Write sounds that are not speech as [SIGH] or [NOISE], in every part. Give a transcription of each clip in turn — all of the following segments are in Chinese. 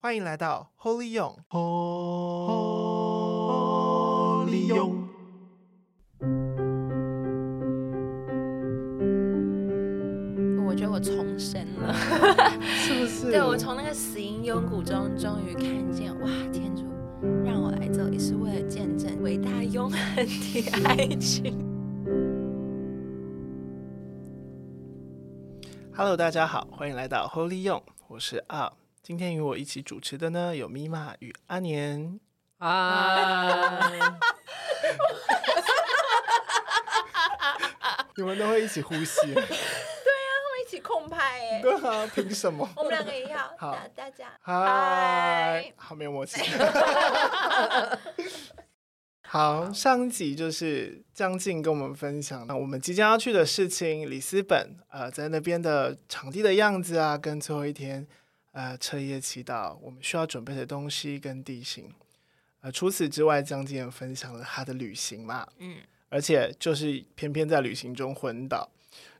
欢迎来到 Holy 勇，Holy 勇。我觉得我重生了，[LAUGHS] 是不是？对，我从那个死因幽谷中终于看见，哇！天主让我来这里是为了见证伟大永恒的爱情。Hello，大家好，欢迎来到 Holy 勇，我是 R。今天与我一起主持的呢，有咪玛与阿年啊。你们都会一起呼吸？对啊，他们一起空拍哎。对啊，凭什么？我们两个也要。[LAUGHS] 好，大家嗨，好没有默契。[LAUGHS] 好，上一集就是将近跟我们分享，那我们即将要去的事情，里斯本，呃，在那边的场地的样子啊，跟最后一天。呃，彻夜祈祷，我们需要准备的东西跟地形。呃，除此之外，将近也分享了他的旅行嘛，嗯，而且就是偏偏在旅行中昏倒，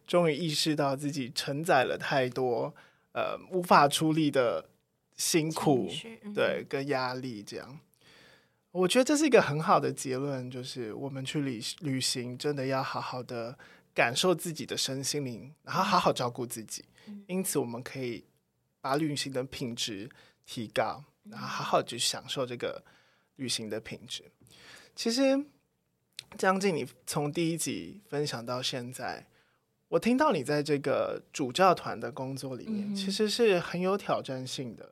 终于意识到自己承载了太多呃无法处理的辛苦，嗯、对，跟压力这样。我觉得这是一个很好的结论，就是我们去旅旅行，真的要好好的感受自己的身心灵，然后好好照顾自己。嗯、因此，我们可以。把旅行的品质提高，然后好好去享受这个旅行的品质。其实，将近你从第一集分享到现在，我听到你在这个主教团的工作里面，其实是很有挑战性的。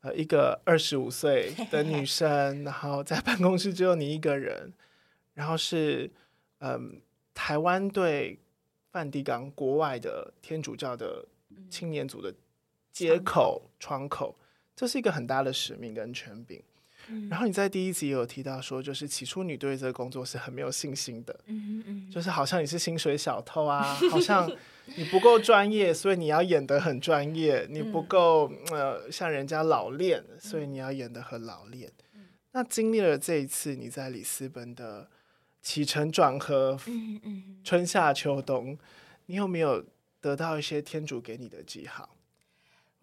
呃，一个二十五岁的女 [LAUGHS] 生，然后在办公室只有你一个人，然后是嗯，台湾对梵蒂冈国外的天主教的青年组的。接口窗口，这是一个很大的使命跟权柄。嗯、然后你在第一集有提到说，就是起初你对这个工作是很没有信心的，嗯嗯、就是好像你是薪水小偷啊，[LAUGHS] 好像你不够专业，所以你要演得很专业；你不够呃像人家老练，所以你要演得很老练。嗯、那经历了这一次你在里斯本的起承转合，嗯嗯、春夏秋冬，你有没有得到一些天主给你的记号？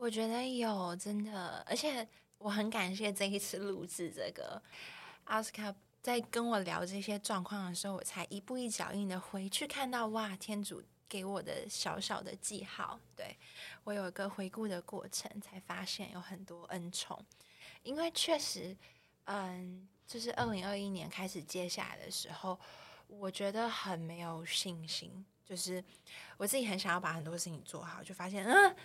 我觉得有真的，而且我很感谢这一次录制这个奥斯卡在跟我聊这些状况的时候，我才一步一脚印的回去看到哇，天主给我的小小的记号，对，我有一个回顾的过程，才发现有很多恩宠，因为确实，嗯，就是二零二一年开始接下来的时候，我觉得很没有信心，就是我自己很想要把很多事情做好，就发现嗯。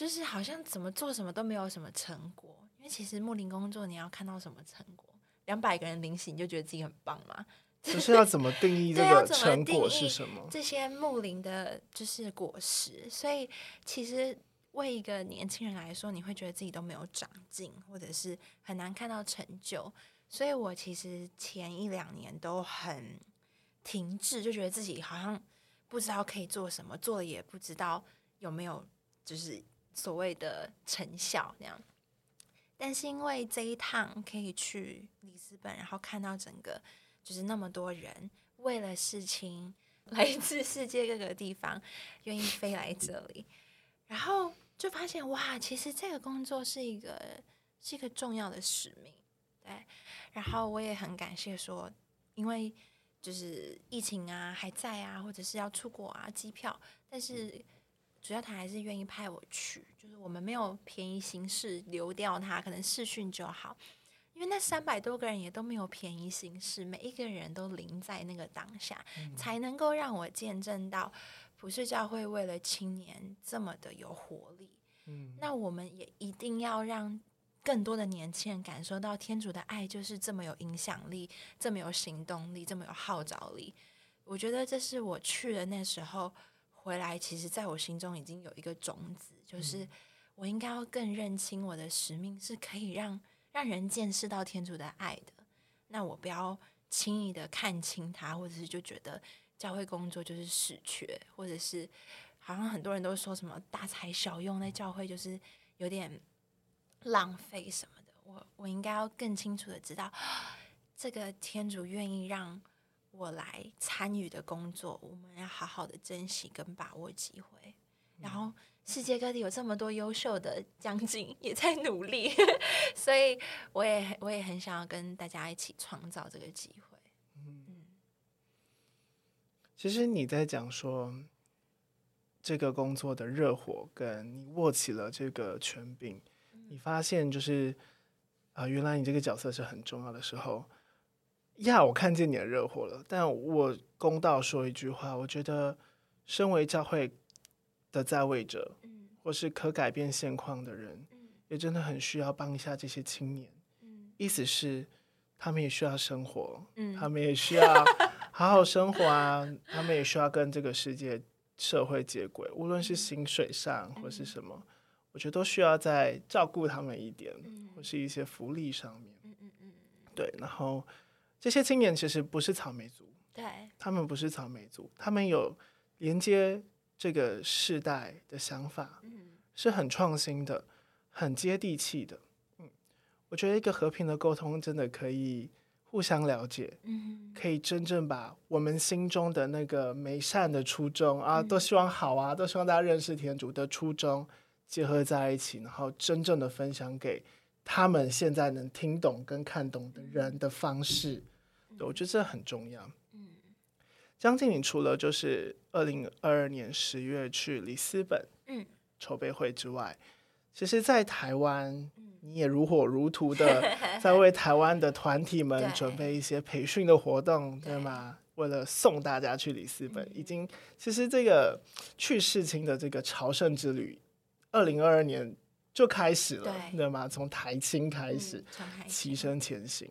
就是好像怎么做什么都没有什么成果，因为其实木林工作你要看到什么成果？两百个人灵洗你就觉得自己很棒吗？就是要怎么定义这个成果是什么？这些木林的就是果实，所以其实为一个年轻人来说，你会觉得自己都没有长进，或者是很难看到成就。所以我其实前一两年都很停滞，就觉得自己好像不知道可以做什么，做了也不知道有没有就是。所谓的成效那样，但是因为这一趟可以去里斯本，然后看到整个就是那么多人为了事情来自世界各个地方愿意飞来这里，然后就发现哇，其实这个工作是一个是一个重要的使命，对。然后我也很感谢说，因为就是疫情啊还在啊，或者是要出国啊机票，但是。主要他还是愿意派我去，就是我们没有便宜行事留掉他，可能试训就好。因为那三百多个人也都没有便宜行事，每一个人都临在那个当下，嗯、才能够让我见证到普世教会为了青年这么的有活力。嗯，那我们也一定要让更多的年轻人感受到天主的爱就是这么有影响力，这么有行动力，这么有号召力。我觉得这是我去的那时候。回来，其实在我心中已经有一个种子，就是我应该要更认清我的使命，是可以让让人见识到天主的爱的。那我不要轻易的看清他，或者是就觉得教会工作就是死缺，或者是好像很多人都说什么大材小用，在教会就是有点浪费什么的。我我应该要更清楚的知道，[GASPS] 这个天主愿意让。我来参与的工作，我们要好好的珍惜跟把握机会。然后世界各地有这么多优秀的将军也在努力，[LAUGHS] 所以我也我也很想要跟大家一起创造这个机会。嗯，其实你在讲说这个工作的热火，跟你握起了这个权柄，你发现就是啊、呃，原来你这个角色是很重要的时候。呀，我看见你的热火了。但我公道说一句话，我觉得，身为教会的在位者，嗯、或是可改变现况的人，嗯、也真的很需要帮一下这些青年。嗯、意思是，他们也需要生活，嗯、他们也需要好好生活啊，他们也需要跟这个世界社会接轨，无论是薪水上或是什么，嗯、我觉得都需要再照顾他们一点，嗯、或是一些福利上面。嗯嗯嗯、对，然后。这些青年其实不是草莓族，对，他们不是草莓族，他们有连接这个世代的想法，嗯，是很创新的，很接地气的，嗯，我觉得一个和平的沟通真的可以互相了解，嗯，可以真正把我们心中的那个美善的初衷啊，都希望好啊，都希望大家认识天主的初衷结合在一起，然后真正的分享给他们现在能听懂跟看懂的人的方式。我觉得这很重要。嗯，将近你除了就是二零二二年十月去里斯本嗯。筹备会之外，嗯、其实，在台湾你也如火如荼的 [LAUGHS] 在为台湾的团体们准备一些培训的活动，对，吗？为了送大家去里斯本，嗯、已经其实这个去世青的这个朝圣之旅，二零二二年就开始了，对，对吗？从台青开始，齐声、嗯、前行。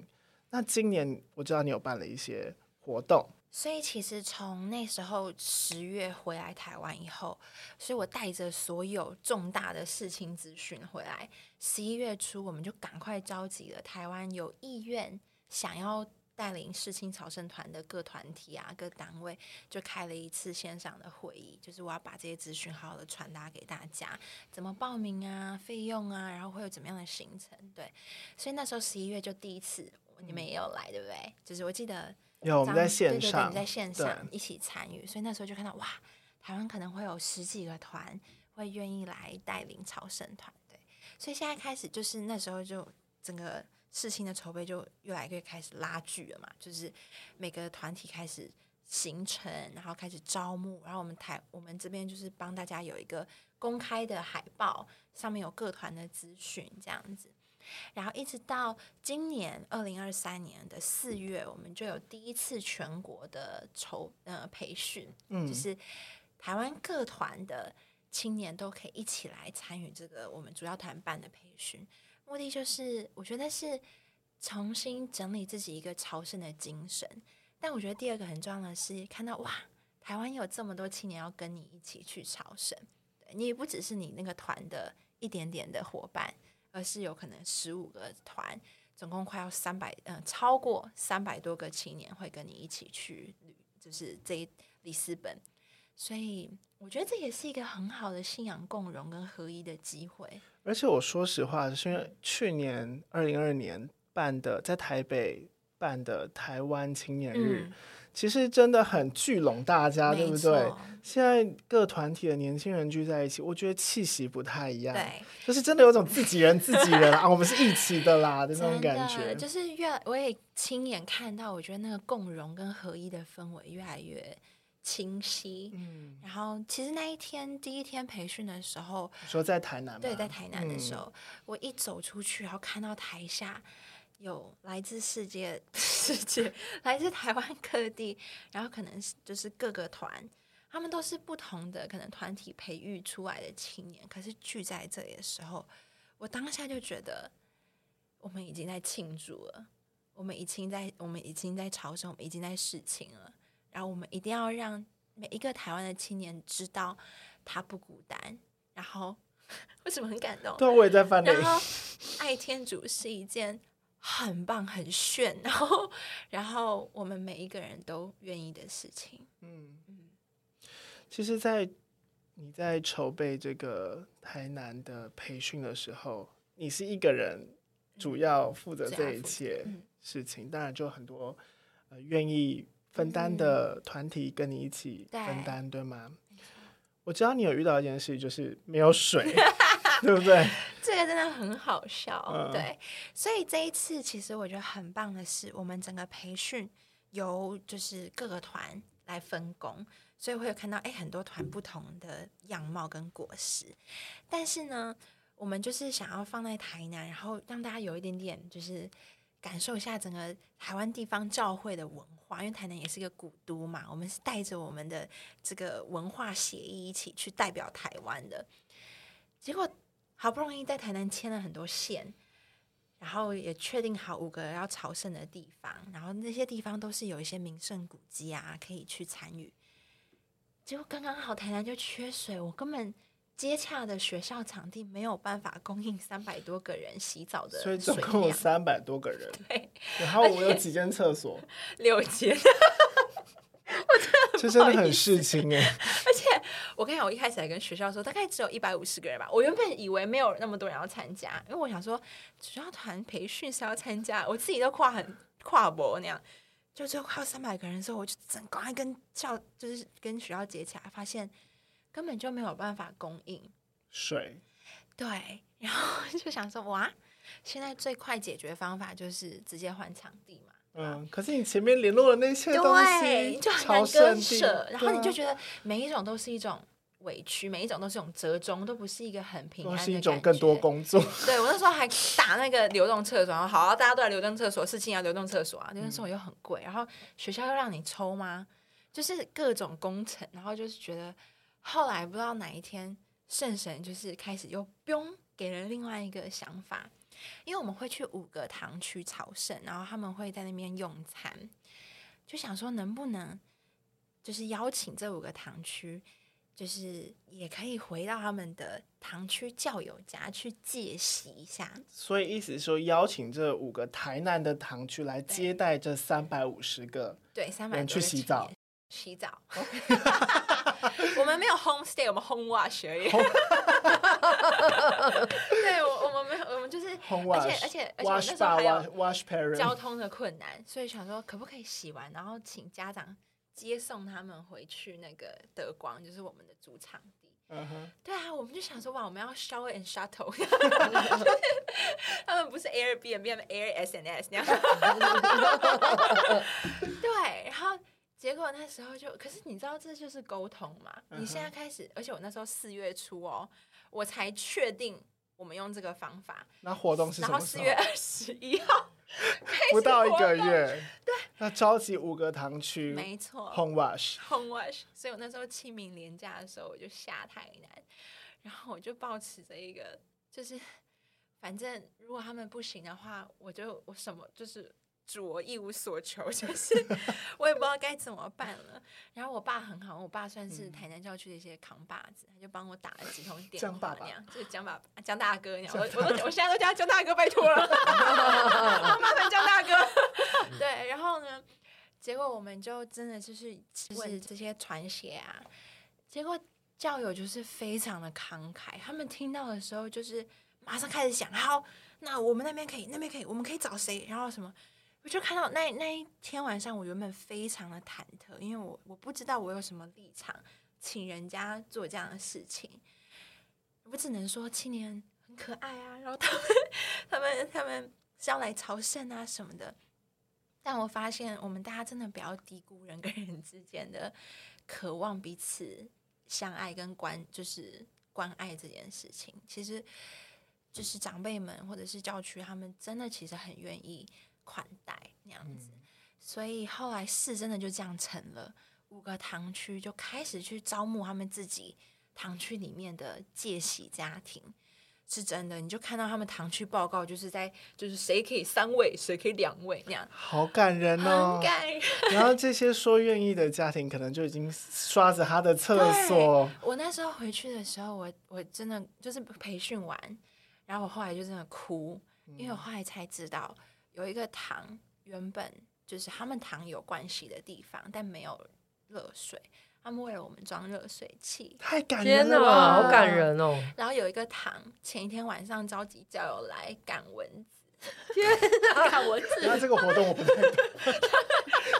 那今年我知道你有办了一些活动，所以其实从那时候十月回来台湾以后，所以我带着所有重大的事情资讯回来。十一月初，我们就赶快召集了台湾有意愿想要带领世青朝圣团的各团体啊、各单位，就开了一次线上的会议，就是我要把这些资讯好好的传达给大家，怎么报名啊、费用啊，然后会有怎么样的行程。对，所以那时候十一月就第一次。你们也有来，对不对？就是我记得有我们在线上，对对对，在线上一起参与，所以那时候就看到哇，台湾可能会有十几个团会愿意来带领朝圣团，对。所以现在开始就是那时候就整个事情的筹备就越来越开始拉锯了嘛，就是每个团体开始形成，然后开始招募，然后我们台我们这边就是帮大家有一个公开的海报，上面有各团的资讯这样子。然后一直到今年二零二三年的四月，我们就有第一次全国的筹呃培训，嗯，就是台湾各团的青年都可以一起来参与这个我们主要团办的培训，目的就是我觉得是重新整理自己一个朝圣的精神。但我觉得第二个很重要的是看到哇，台湾有这么多青年要跟你一起去朝圣，你也不只是你那个团的一点点的伙伴。而是有可能十五个团，总共快要三百，嗯，超过三百多个青年会跟你一起去旅，就是这一里斯本，所以我觉得这也是一个很好的信仰共融跟合一的机会。而且我说实话，是因为去年二零二二年办的在台北办的台湾青年日。嗯其实真的很聚拢大家，对不对？现在各团体的年轻人聚在一起，我觉得气息不太一样。对，就是真的有种自己人自己人 [LAUGHS] 啊，我们是一起的啦的那种感觉。就是越我也亲眼看到，我觉得那个共融跟合一的氛围越来越清晰。嗯，然后其实那一天第一天培训的时候，说在台南，对，在台南的时候，嗯、我一走出去，然后看到台下。有来自世界、[LAUGHS] 世界来自台湾各地，然后可能就是各个团，他们都是不同的可能团体培育出来的青年，可是聚在这里的时候，我当下就觉得我们已经在庆祝了，我们已经在我们已经在朝圣，我们已经在事情了，然后我们一定要让每一个台湾的青年知道他不孤单，然后 [LAUGHS] 为什么很感动？对，我也在翻。然后爱天主是一件。很棒，很炫，然后，[LAUGHS] 然后我们每一个人都愿意的事情。嗯嗯，其实，在你在筹备这个台南的培训的时候，你是一个人主要负责这一切事情，嗯、当然就很多呃愿意分担的团体跟你一起分担，嗯、对吗？我知道你有遇到一件事，就是没有水，[LAUGHS] 对不对？这个真的很好笑，嗯、对。所以这一次其实我觉得很棒的是，我们整个培训由就是各个团来分工，所以会有看到哎很多团不同的样貌跟果实。但是呢，我们就是想要放在台南，然后让大家有一点点就是感受一下整个台湾地方教会的文化，因为台南也是一个古都嘛，我们是带着我们的这个文化协议一起去代表台湾的。结果好不容易在台南签了很多线，然后也确定好五个要朝圣的地方，然后那些地方都是有一些名胜古迹啊，可以去参与。结果刚刚好台南就缺水，我根本。接洽的学校场地没有办法供应三百多个人洗澡的，所以总共有三百多个人。[LAUGHS] 对，然后我有几间厕所，[LAUGHS] 六间。[LAUGHS] 我真的，这真的很事情哎。而且我跟你讲，我一开始还跟学校说，大概只有一百五十个人吧。我原本以为没有那么多人要参加，因为我想说，学校团培训是要参加，我自己都跨很跨博那样，就最后快要三百个人的时候，我就整赶快跟校，就是跟学校接起来，发现。根本就没有办法供应水，对，然后 [LAUGHS] 就想说哇，现在最快解决方法就是直接换场地嘛。嗯，可是你前面联络的那些东西，就很难割舍，然后你就觉得每一种都是一种委屈，每一种都是一种折中，都不是一个很平安的一种更多工作。对，我那时候还打那个流动厕所，然后好，大家都来流动厕所，事情要流动厕所啊，流动厕所又很贵，然后学校又让你抽吗？就是各种工程，然后就是觉得。后来不知道哪一天，圣神就是开始又嘣给了另外一个想法，因为我们会去五个堂区朝圣，然后他们会在那边用餐，就想说能不能就是邀请这五个堂区，就是也可以回到他们的堂区教友家去借洗一下。所以意思是说，邀请这五个台南的堂区来接待这三百五十个对三百人去洗澡。洗澡，[LAUGHS] 我们没有 home stay，我们 home wash 而已。[LAUGHS] 对，我我们没有，我们就是 home wash，而且而且而且那时候还有 wash parent 交通的困难，所以想说可不可以洗完，然后请家长接送他们回去那个德光，就是我们的主场地。嗯哼，对啊，我们就想说哇，我们要 shower and shuttle，[LAUGHS] 他们不是 Airbnb，他们 Air S and S 那样。[LAUGHS] 对，然后。结果那时候就，可是你知道这就是沟通嘛？你现在开始，而且我那时候四月初哦，我才确定我们用这个方法。那活动是什么？然后四月二十一号，[LAUGHS] 不到一个月。对。那召集五个堂区，没错。Home wash。Home wash。所以我那时候清明连假的时候，我就下台南，然后我就抱持着一个，就是反正如果他们不行的话，我就我什么就是。主我一无所求，[LAUGHS] 就是我也不知道该怎么办了。然后我爸很好，我爸算是台南教区的一些扛把子，他就帮我打了几通电话，那样就是江爸爸、江大哥那样。我我都 [LAUGHS] 我现在都叫他江大哥，拜托了，[LAUGHS] 麻烦江大哥。对，然后呢，结果我们就真的就是问这些传协啊，结果教友就是非常的慷慨，他们听到的时候就是马上开始想，好，那我们那边可以，那边可以，我们可以找谁，然后什么。我就看到那那一天晚上，我原本非常的忐忑，因为我我不知道我有什么立场，请人家做这样的事情，我只能说青年很可爱啊，然后他们他们他们是要来朝圣啊什么的，但我发现我们大家真的不要低估人跟人之间的渴望彼此相爱跟关，就是关爱这件事情，其实就是长辈们或者是教区，他们真的其实很愿意。款待那样子，嗯、所以后来事真的就这样成了。五个堂区就开始去招募他们自己堂区里面的借洗家庭，是真的。你就看到他们堂区报告，就是在就是谁可以三位，谁可以两位那样，好感人哦，很感人。然后这些说愿意的家庭，可能就已经刷着他的厕所。我那时候回去的时候，我我真的就是培训完，然后我后来就真的哭，因为我后来才知道。有一个堂，原本就是他们堂有关系的地方，但没有热水。他们为了我们装热水器，太感人了，哪好感人哦！然后有一个堂，前一天晚上召集教友来赶蚊子，[LAUGHS] 天哪，看蚊子。那这个活动我不太懂。[LAUGHS]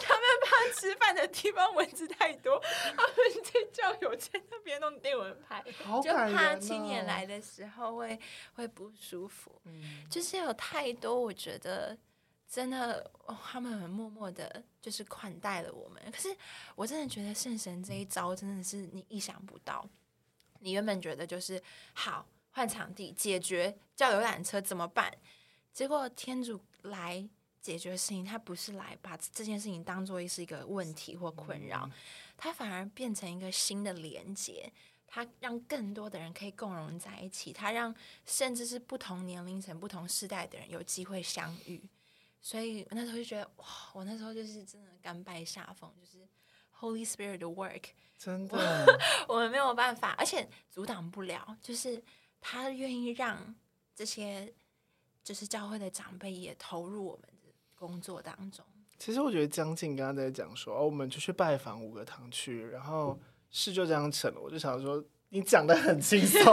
他们怕吃饭的地方蚊子太多，他们在叫友在那边弄电蚊拍，就怕青年来的时候会会不舒服。嗯，就是有太多，我觉得真的，哦，他们很默默的，就是款待了我们。可是我真的觉得圣神这一招真的是你意想不到。你原本觉得就是好换场地解决叫游览车怎么办？结果天主来。解决事情，他不是来把这件事情当做是一个问题或困扰，他反而变成一个新的连接，他让更多的人可以共融在一起，他让甚至是不同年龄层、不同世代的人有机会相遇。所以那时候就觉得，哇，我那时候就是真的甘拜下风，就是 Holy Spirit 的 work，真的，我 [LAUGHS] 们没有办法，而且阻挡不了，就是他愿意让这些就是教会的长辈也投入我们的。工作当中，其实我觉得江静刚刚在讲说，哦，我们就去拜访五个堂区，然后事就这样成了。我就想说，你讲得很轻松，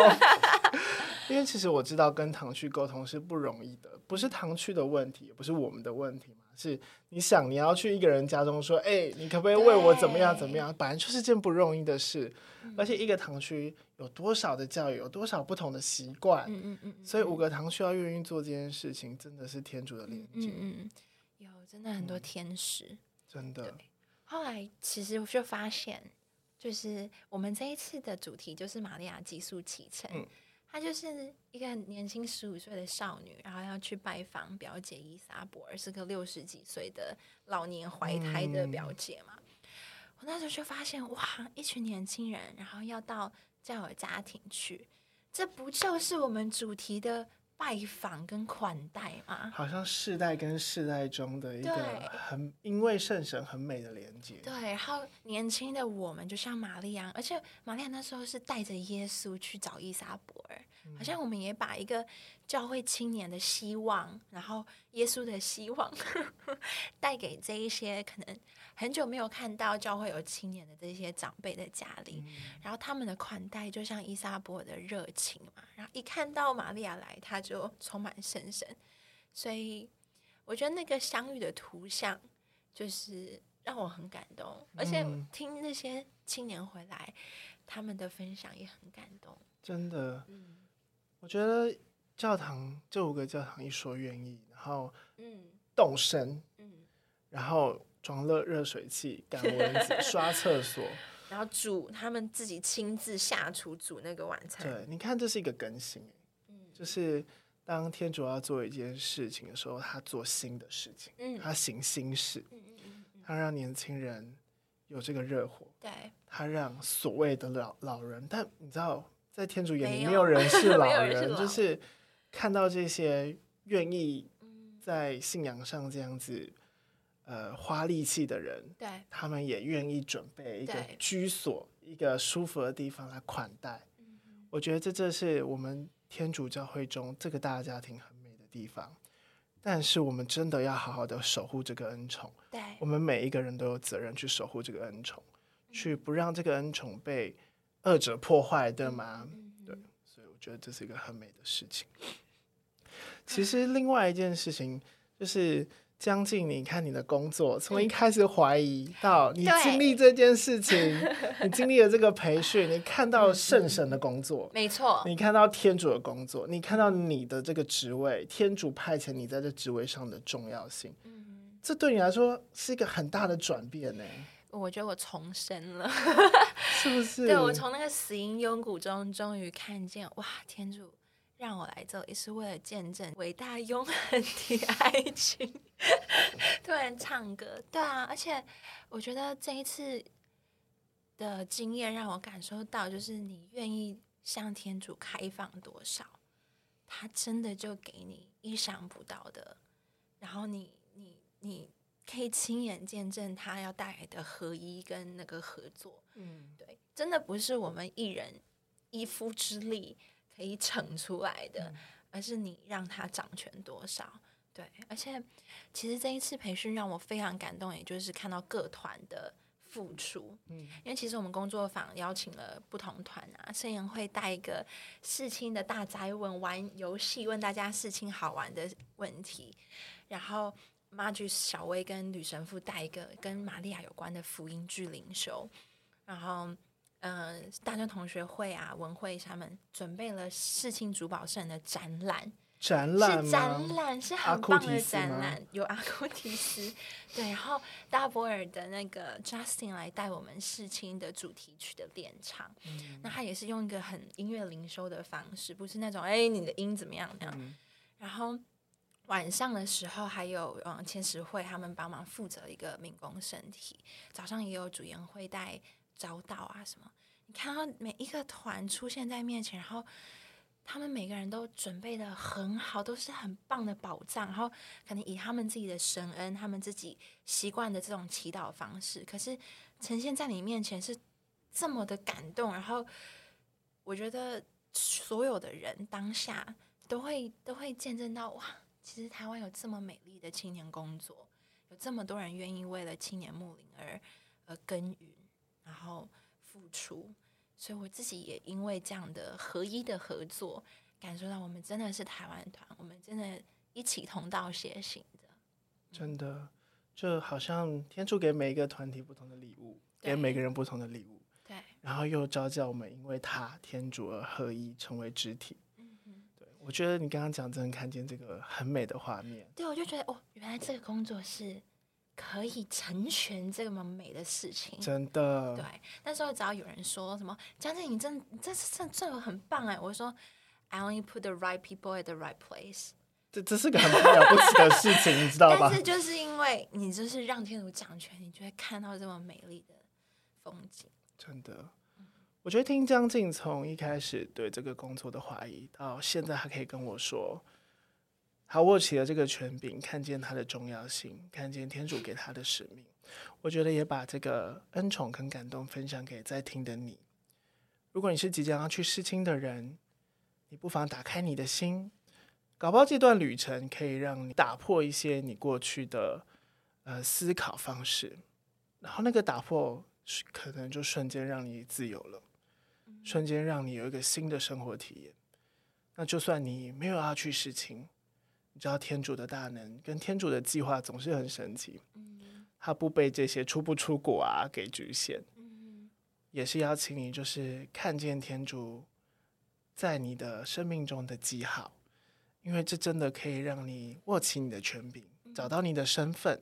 因为其实我知道跟堂区沟通是不容易的，不是堂区的问题，也不是我们的问题嘛。是你想你要去一个人家中说，哎，你可不可以为我怎么样怎么样？本来就是件不容易的事，而且一个堂区有多少的教育，有多少不同的习惯，嗯嗯嗯，所以五个堂区要愿意做这件事情，真的是天主的连接，嗯嗯。有真的很多天使，嗯、真的。后来其实我就发现，就是我们这一次的主题就是玛利亚急速启程。嗯、她就是一个很年轻十五岁的少女，然后要去拜访表姐伊莎伯尔，是个六十几岁的老年怀胎的表姐嘛。嗯、我那时候就发现，哇，一群年轻人，然后要到教友家庭去，这不就是我们主题的？拜访跟款待嘛，好像世代跟世代中的一个很因为圣神很美的连接。对，然后年轻的我们就像玛利亚，而且玛利亚那时候是带着耶稣去找伊莎伯尔，嗯、好像我们也把一个教会青年的希望，然后耶稣的希望 [LAUGHS] 带给这一些可能。很久没有看到教会有青年的这些长辈的家里，嗯、然后他们的款待就像伊莎伯尔的热情嘛，然后一看到玛利亚来，他就充满圣神，所以我觉得那个相遇的图像就是让我很感动，而且听那些青年回来，他们的分享也很感动。真的，嗯，我觉得教堂这五个教堂一说愿意，然后嗯。动身，嗯，然后。装了热水器 [LAUGHS] 赶蚊子，刷厕所，然后煮他们自己亲自下厨煮那个晚餐。对，你看这是一个更新，嗯，就是当天主要做一件事情的时候，他做新的事情，嗯，他行新事，嗯嗯嗯，他让年轻人有这个热火，对，他让所谓的老老人，但你知道，在天主眼里没有。[LAUGHS] 人是老人，就是看到这些愿意在信仰上这样子。呃，花力气的人，对，他们也愿意准备一个居所，一个舒服的地方来款待。嗯、我觉得这这是我们天主教会中这个大家庭很美的地方。但是我们真的要好好的守护这个恩宠。对，我们每一个人都有责任去守护这个恩宠，嗯、去不让这个恩宠被恶者破坏，对吗？对，所以我觉得这是一个很美的事情。其实另外一件事情就是。将近，你看你的工作，从一开始怀疑到你经历这件事情，你经历了这个培训，你看到圣神的工作，没错，你看到天主的工作，你看到你的这个职位，天主派遣你在这职位上的重要性，嗯，这对你来说是一个很大的转变呢。我觉得我重生了，是不是？对，我从那个死因幽谷中终于看见，哇，天主。让我来这也是为了见证伟大永恒的爱情。[LAUGHS] 突然唱歌，对啊，而且我觉得这一次的经验让我感受到，就是你愿意向天主开放多少，他真的就给你意想不到的，然后你你你可以亲眼见证他要带来的合一跟那个合作。嗯，对，真的不是我们一人一夫之力。可以逞出来的，而是你让他掌权多少？对，而且其实这一次培训让我非常感动，也就是看到各团的付出。嗯，因为其实我们工作坊邀请了不同团啊，盛言会带一个世青的大灾问，玩游戏问大家世青好玩的问题，然后马具小薇跟女神父带一个跟玛利亚有关的福音剧灵修，然后，嗯、呃，大专同学会啊，文会他们准备了世青珠宝圣的展览。展览是展览，是很棒的展览，有阿库提斯，对，然后大波尔的那个 Justin 来带我们世青的主题曲的练唱，嗯、那他也是用一个很音乐灵修的方式，不是那种哎你的音怎么样那样，嗯、然后晚上的时候还有嗯千石会他们帮忙负责一个民工身体，早上也有主研会带招到啊什么，你看到每一个团出现在面前，然后。他们每个人都准备得很好，都是很棒的宝藏。然后可能以他们自己的神恩，他们自己习惯的这种祈祷方式，可是呈现在你面前是这么的感动。然后我觉得所有的人当下都会都会见证到哇，其实台湾有这么美丽的青年工作，有这么多人愿意为了青年牧灵而而耕耘，然后付出。所以我自己也因为这样的合一的合作，感受到我们真的是台湾团，我们真的一起同道协行的。真的，就好像天主给每一个团体不同的礼物，对给每个人不同的礼物。对。然后又召叫我们，因为他天主而合一，成为肢体。嗯对，我觉得你刚刚讲，真的看见这个很美的画面。对，我就觉得哦，原来这个工作是。可以成全这么美的事情，真的。对，那时候只要有人说什么江静，你真这这这很棒哎，我说 I only put the right people at the right place。[LAUGHS] 这这是个很了不起的事情，你知道吧？[LAUGHS] 但是就是因为你就是让天主掌权，你就会看到这么美丽的风景。真的，我觉得听江静从一开始对这个工作的怀疑，到现在还可以跟我说。他握起了这个权柄，看见他的重要性，看见天主给他的使命。我觉得也把这个恩宠跟感动分享给在听的你。如果你是即将要去世青的人，你不妨打开你的心，搞不好这段旅程可以让你打破一些你过去的呃思考方式，然后那个打破可能就瞬间让你自由了，瞬间让你有一个新的生活体验。那就算你没有要去世青。你知道天主的大能跟天主的计划总是很神奇，他不被这些出不出国啊给局限，也是邀请你就是看见天主在你的生命中的记号，因为这真的可以让你握起你的权柄，找到你的身份，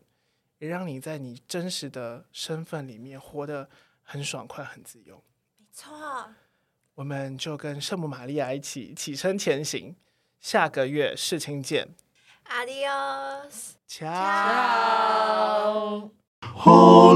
也让你在你真实的身份里面活得很爽快、很自由。没错，我们就跟圣母玛利亚一起起身前行，下个月事情见。Adiós. Chao. Chao.